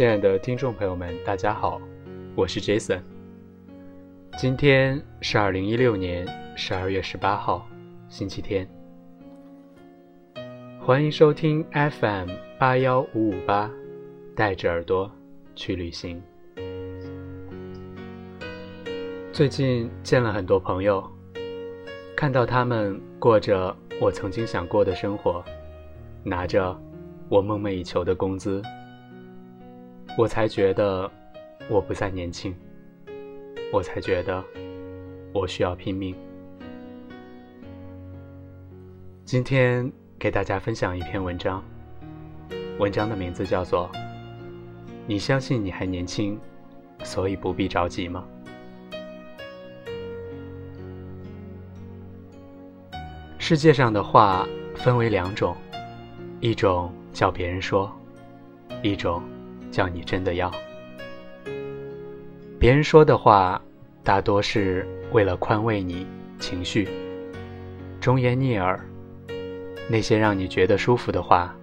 亲爱的听众朋友们，大家好，我是 Jason。今天是二零一六年十二月十八号，星期天。欢迎收听 FM 八幺五五八，带着耳朵去旅行。最近见了很多朋友，看到他们过着我曾经想过的生活，拿着我梦寐以求的工资。我才觉得我不再年轻，我才觉得我需要拼命。今天给大家分享一篇文章，文章的名字叫做《你相信你还年轻，所以不必着急吗？》世界上的话分为两种，一种叫别人说，一种。叫你真的要。别人说的话，大多是为了宽慰你情绪，忠言逆耳。那些让你觉得舒服的话，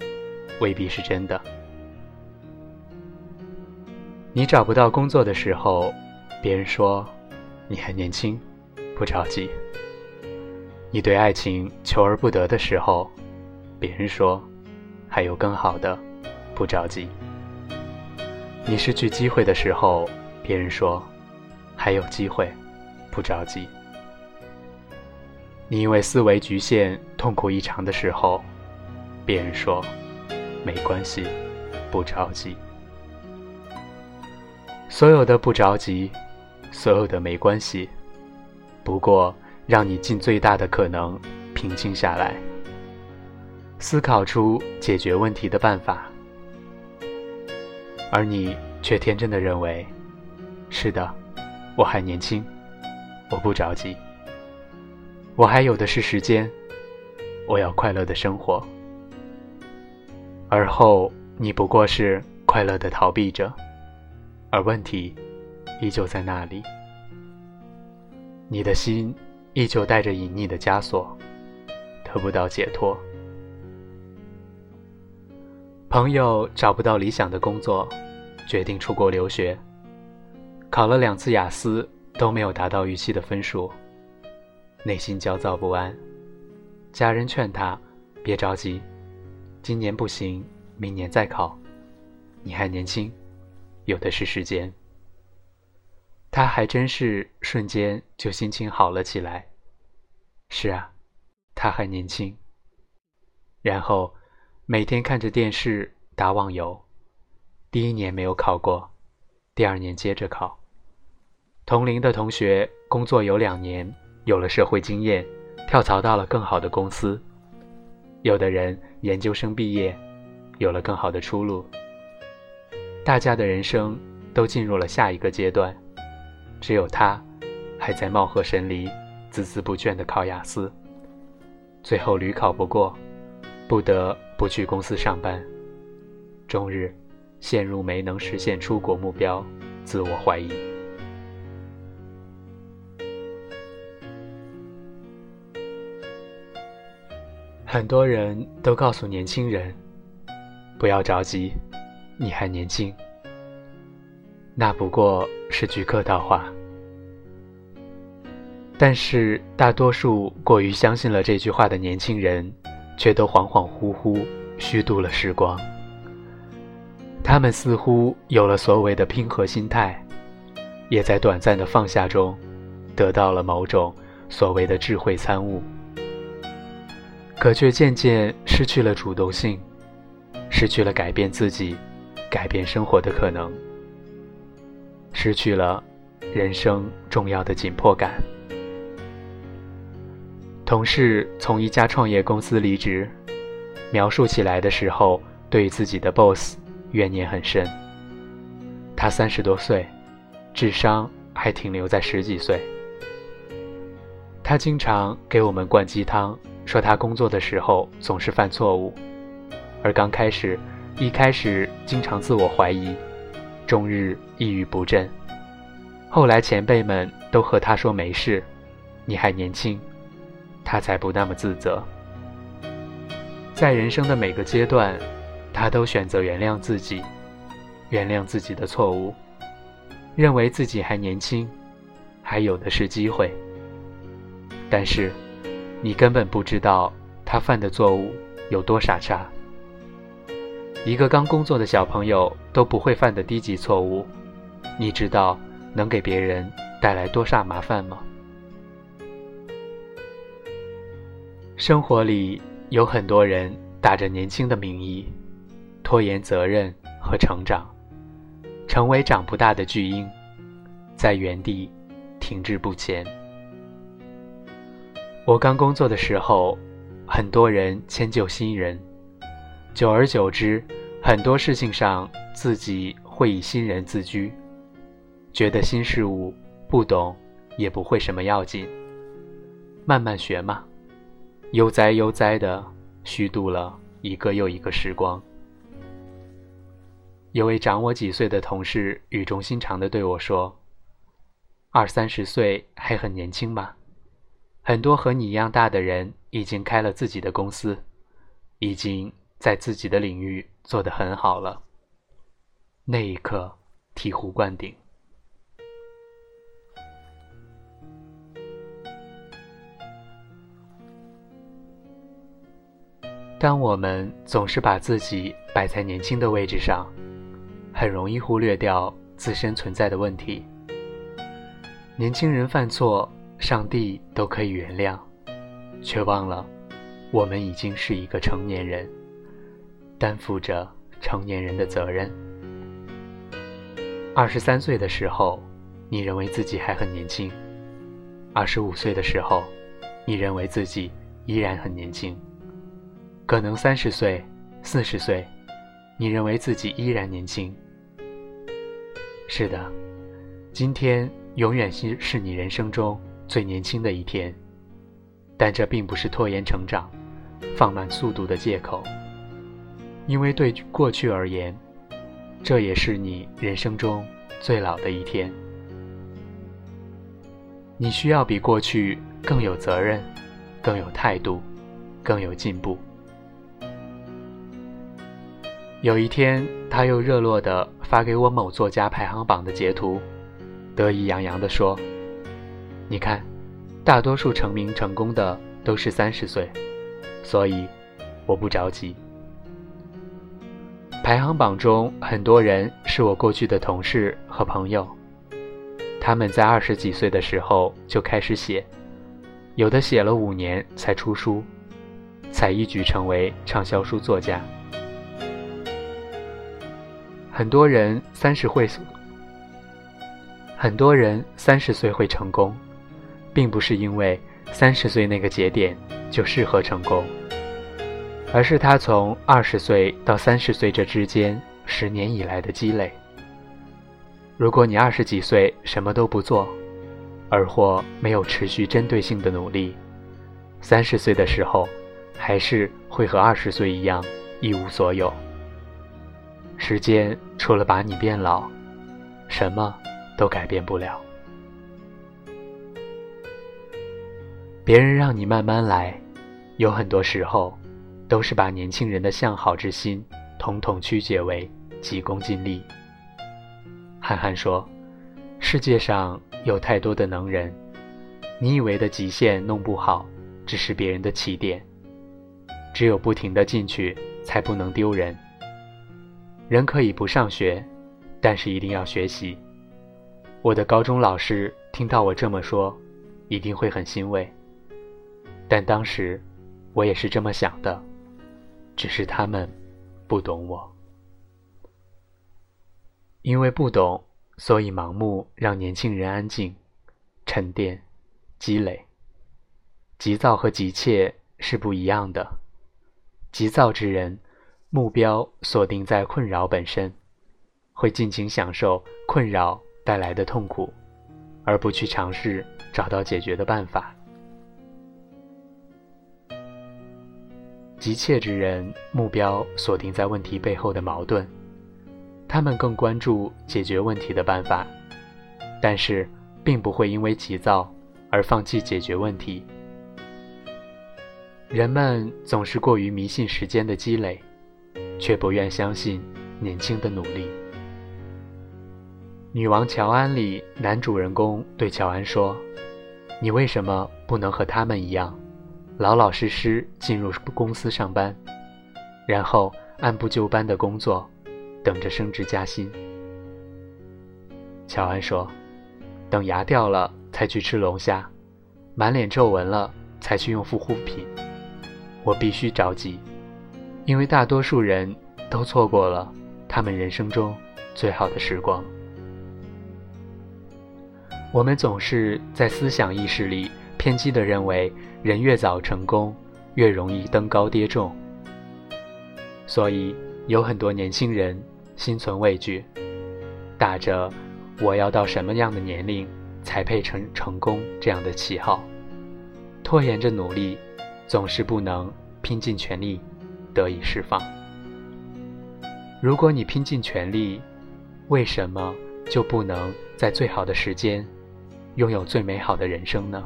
未必是真的。你找不到工作的时候，别人说你还年轻，不着急。你对爱情求而不得的时候，别人说还有更好的，不着急。你失去机会的时候，别人说还有机会，不着急。你因为思维局限痛苦异常的时候，别人说没关系，不着急。所有的不着急，所有的没关系，不过让你尽最大的可能平静下来，思考出解决问题的办法。而你却天真的认为，是的，我还年轻，我不着急，我还有的是时间，我要快乐的生活。而后你不过是快乐的逃避者，而问题依旧在那里，你的心依旧带着隐匿的枷锁，得不到解脱。朋友找不到理想的工作，决定出国留学。考了两次雅思都没有达到预期的分数，内心焦躁不安。家人劝他别着急，今年不行，明年再考。你还年轻，有的是时间。他还真是瞬间就心情好了起来。是啊，他还年轻。然后。每天看着电视打网游，第一年没有考过，第二年接着考。同龄的同学工作有两年，有了社会经验，跳槽到了更好的公司；有的人研究生毕业，有了更好的出路。大家的人生都进入了下一个阶段，只有他，还在貌合神离、孜孜不倦地考雅思，最后屡考不过，不得。不去公司上班，终日陷入没能实现出国目标，自我怀疑。很多人都告诉年轻人，不要着急，你还年轻。那不过是句客套话，但是大多数过于相信了这句话的年轻人。却都恍恍惚惚虚度了时光。他们似乎有了所谓的平和心态，也在短暂的放下中，得到了某种所谓的智慧参悟。可却渐渐失去了主动性，失去了改变自己、改变生活的可能，失去了人生重要的紧迫感。同事从一家创业公司离职，描述起来的时候，对自己的 boss 怨念很深。他三十多岁，智商还停留在十几岁。他经常给我们灌鸡汤，说他工作的时候总是犯错误，而刚开始，一开始经常自我怀疑，终日抑郁不振。后来前辈们都和他说没事，你还年轻。他才不那么自责。在人生的每个阶段，他都选择原谅自己，原谅自己的错误，认为自己还年轻，还有的是机会。但是，你根本不知道他犯的错误有多傻叉。一个刚工作的小朋友都不会犯的低级错误，你知道能给别人带来多大麻烦吗？生活里有很多人打着年轻的名义，拖延责任和成长，成为长不大的巨婴，在原地停滞不前。我刚工作的时候，很多人迁就新人，久而久之，很多事情上自己会以新人自居，觉得新事物不懂也不会什么要紧，慢慢学嘛，悠哉悠哉的虚度了一个又一个时光。有位长我几岁的同事语重心长地对我说：“二三十岁还很年轻吧？”很多和你一样大的人已经开了自己的公司，已经在自己的领域做得很好了。那一刻，醍醐灌顶。当我们总是把自己摆在年轻的位置上，很容易忽略掉自身存在的问题。年轻人犯错。上帝都可以原谅，却忘了我们已经是一个成年人，担负着成年人的责任。二十三岁的时候，你认为自己还很年轻；二十五岁的时候，你认为自己依然很年轻。可能三十岁、四十岁，你认为自己依然年轻。是的，今天永远是是你人生中。最年轻的一天，但这并不是拖延成长、放慢速度的借口，因为对过去而言，这也是你人生中最老的一天。你需要比过去更有责任、更有态度、更有进步。有一天，他又热络地发给我某作家排行榜的截图，得意洋洋地说。你看，大多数成名成功的都是三十岁，所以我不着急。排行榜中很多人是我过去的同事和朋友，他们在二十几岁的时候就开始写，有的写了五年才出书，才一举成为畅销书作家。很多人三十会，很多人三十岁会成功。并不是因为三十岁那个节点就适合成功，而是他从二十岁到三十岁这之间十年以来的积累。如果你二十几岁什么都不做，而或没有持续针对性的努力，三十岁的时候还是会和二十岁一样一无所有。时间除了把你变老，什么都改变不了。别人让你慢慢来，有很多时候，都是把年轻人的向好之心，统统曲解为急功近利。憨憨说：“世界上有太多的能人，你以为的极限弄不好，只是别人的起点。只有不停的进去，才不能丢人。人可以不上学，但是一定要学习。”我的高中老师听到我这么说，一定会很欣慰。但当时，我也是这么想的，只是他们不懂我，因为不懂，所以盲目让年轻人安静、沉淀、积累。急躁和急切是不一样的。急躁之人，目标锁定在困扰本身，会尽情享受困扰带来的痛苦，而不去尝试找到解决的办法。急切之人，目标锁定在问题背后的矛盾，他们更关注解决问题的办法，但是并不会因为急躁而放弃解决问题。人们总是过于迷信时间的积累，却不愿相信年轻的努力。女王乔安里男主人公对乔安说：“你为什么不能和他们一样，老老实实进入公司上班，然后按部就班的工作，等着升职加薪？”乔安说：“等牙掉了才去吃龙虾，满脸皱纹了才去用护肤品。我必须着急，因为大多数人都错过了他们人生中最好的时光。”我们总是在思想意识里偏激地认为，人越早成功，越容易登高跌重。所以有很多年轻人心存畏惧，打着“我要到什么样的年龄才配成成功”这样的旗号，拖延着努力，总是不能拼尽全力得以释放。如果你拼尽全力，为什么就不能在最好的时间？拥有最美好的人生呢？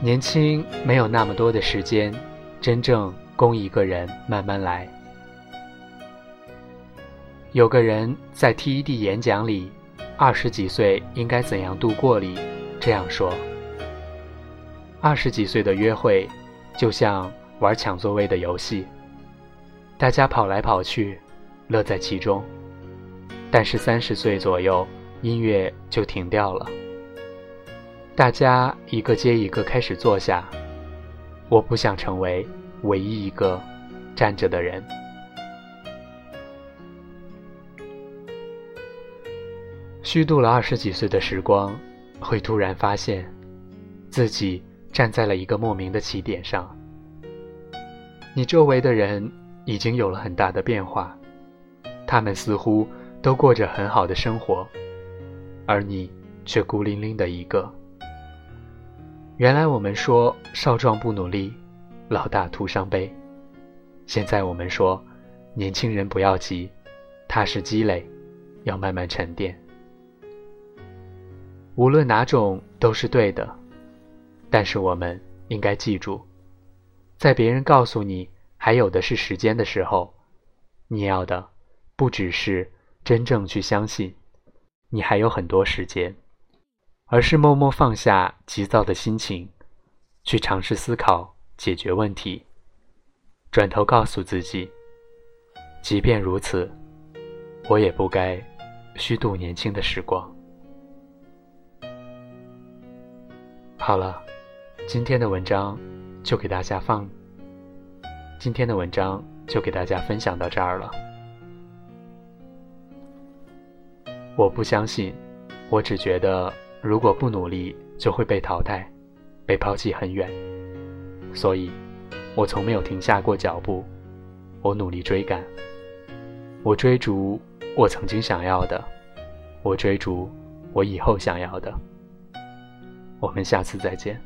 年轻没有那么多的时间，真正供一个人慢慢来。有个人在 TED 演讲里，《二十几岁应该怎样度过》里这样说：二十几岁的约会，就像玩抢座位的游戏，大家跑来跑去，乐在其中。但是三十岁左右，音乐就停掉了。大家一个接一个开始坐下。我不想成为唯一一个站着的人。虚度了二十几岁的时光，会突然发现，自己站在了一个莫名的起点上。你周围的人已经有了很大的变化，他们似乎。都过着很好的生活，而你却孤零零的一个。原来我们说少壮不努力，老大徒伤悲。现在我们说，年轻人不要急，踏实积累，要慢慢沉淀。无论哪种都是对的，但是我们应该记住，在别人告诉你还有的是时间的时候，你要的不只是。真正去相信，你还有很多时间，而是默默放下急躁的心情，去尝试思考解决问题。转头告诉自己，即便如此，我也不该虚度年轻的时光。好了，今天的文章就给大家放，今天的文章就给大家分享到这儿了。我不相信，我只觉得如果不努力就会被淘汰，被抛弃很远。所以，我从没有停下过脚步。我努力追赶，我追逐我曾经想要的，我追逐我以后想要的。我们下次再见。